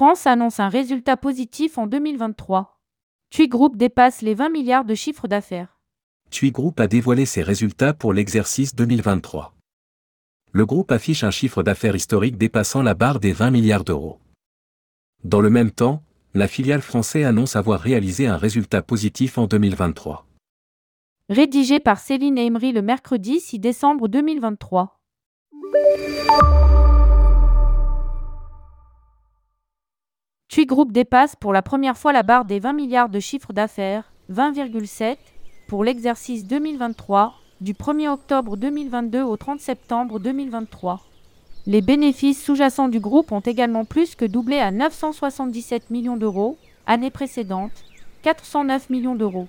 France annonce un résultat positif en 2023. TUI Group dépasse les 20 milliards de chiffre d'affaires. TUI Group a dévoilé ses résultats pour l'exercice 2023. Le groupe affiche un chiffre d'affaires historique dépassant la barre des 20 milliards d'euros. Dans le même temps, la filiale française annonce avoir réalisé un résultat positif en 2023. Rédigé par Céline Emery le mercredi 6 décembre 2023. TUI Group dépasse pour la première fois la barre des 20 milliards de chiffre d'affaires, 20,7, pour l'exercice 2023, du 1er octobre 2022 au 30 septembre 2023. Les bénéfices sous-jacents du groupe ont également plus que doublé à 977 millions d'euros, année précédente, 409 millions d'euros.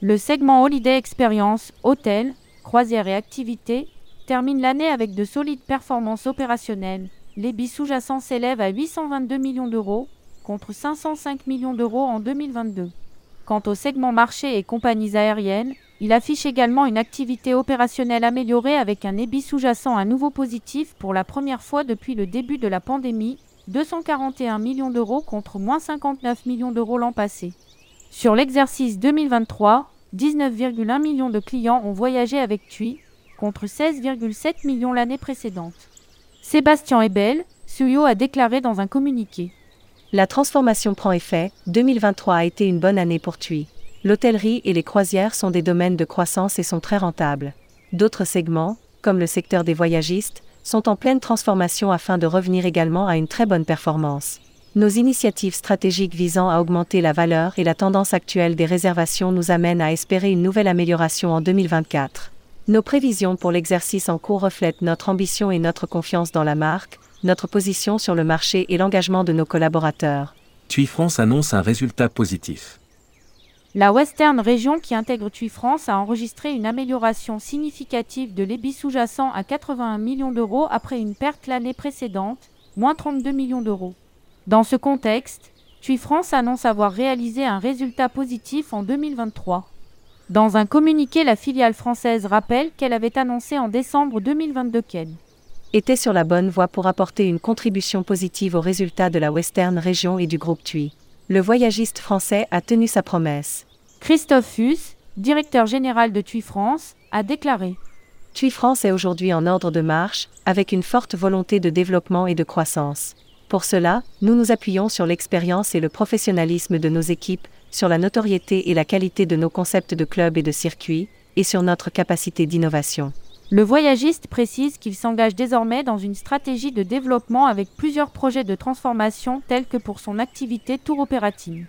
Le segment Holiday Experience, hôtel, croisière et activités, termine l'année avec de solides performances opérationnelles. Les bis sous-jacents s'élèvent à 822 millions d'euros, contre 505 millions d'euros en 2022. Quant au segment marché et compagnies aériennes, il affiche également une activité opérationnelle améliorée avec un EBIT sous-jacent à nouveau positif pour la première fois depuis le début de la pandémie, 241 millions d'euros contre moins 59 millions d'euros l'an passé. Sur l'exercice 2023, 19,1 millions de clients ont voyagé avec TUI, contre 16,7 millions l'année précédente. Sébastien Ebel, CEO a déclaré dans un communiqué. La transformation prend effet, 2023 a été une bonne année pour TUI. L'hôtellerie et les croisières sont des domaines de croissance et sont très rentables. D'autres segments, comme le secteur des voyagistes, sont en pleine transformation afin de revenir également à une très bonne performance. Nos initiatives stratégiques visant à augmenter la valeur et la tendance actuelle des réservations nous amènent à espérer une nouvelle amélioration en 2024. Nos prévisions pour l'exercice en cours reflètent notre ambition et notre confiance dans la marque, notre position sur le marché et l'engagement de nos collaborateurs. TUI France annonce un résultat positif. La Western Région qui intègre TUI France a enregistré une amélioration significative de l'EBIT sous-jacent à 81 millions d'euros après une perte l'année précédente, moins 32 millions d'euros. Dans ce contexte, TUI France annonce avoir réalisé un résultat positif en 2023. Dans un communiqué, la filiale française rappelle qu'elle avait annoncé en décembre 2022 qu'elle était sur la bonne voie pour apporter une contribution positive aux résultats de la Western Région et du groupe TUI. Le voyagiste français a tenu sa promesse. Christophe Fuss, directeur général de TUI France, a déclaré TUI France est aujourd'hui en ordre de marche, avec une forte volonté de développement et de croissance. Pour cela, nous nous appuyons sur l'expérience et le professionnalisme de nos équipes, sur la notoriété et la qualité de nos concepts de club et de circuit, et sur notre capacité d'innovation. Le voyagiste précise qu'il s'engage désormais dans une stratégie de développement avec plusieurs projets de transformation tels que pour son activité tour opérative.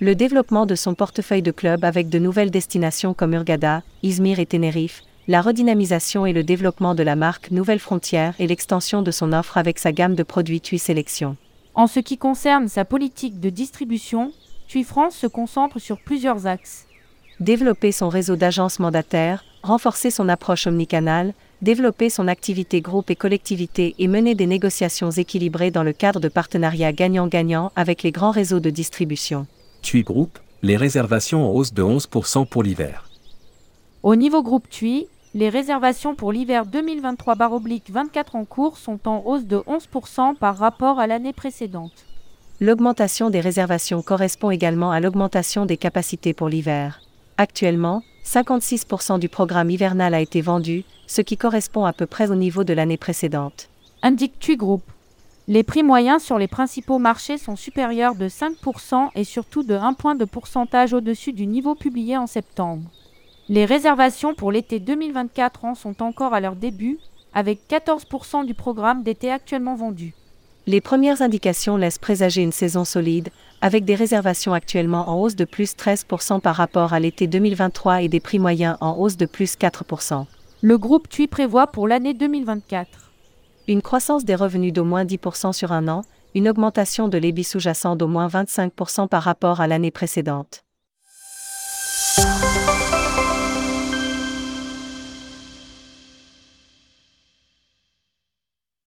Le développement de son portefeuille de clubs avec de nouvelles destinations comme Urgada, Izmir et Tenerife, la redynamisation et le développement de la marque Nouvelle Frontière et l'extension de son offre avec sa gamme de produits TUI Sélection. En ce qui concerne sa politique de distribution, TUI France se concentre sur plusieurs axes. Développer son réseau d'agences mandataires, renforcer son approche omnicanale, développer son activité groupe et collectivité et mener des négociations équilibrées dans le cadre de partenariats gagnant-gagnant avec les grands réseaux de distribution. TUI Group, les réservations en hausse de 11% pour l'hiver. Au niveau groupe TUI, les réservations pour l'hiver 2023-24 en cours sont en hausse de 11% par rapport à l'année précédente. L'augmentation des réservations correspond également à l'augmentation des capacités pour l'hiver. Actuellement, 56% du programme hivernal a été vendu, ce qui correspond à peu près au niveau de l'année précédente. Indique TUI Group. Les prix moyens sur les principaux marchés sont supérieurs de 5% et surtout de 1 point de pourcentage au-dessus du niveau publié en septembre. Les réservations pour l'été 2024 en sont encore à leur début, avec 14% du programme d'été actuellement vendu. Les premières indications laissent présager une saison solide, avec des réservations actuellement en hausse de plus 13% par rapport à l'été 2023 et des prix moyens en hausse de plus 4%. Le groupe TUI prévoit pour l'année 2024 une croissance des revenus d'au moins 10% sur un an, une augmentation de l'ébit sous-jacent d'au moins 25% par rapport à l'année précédente.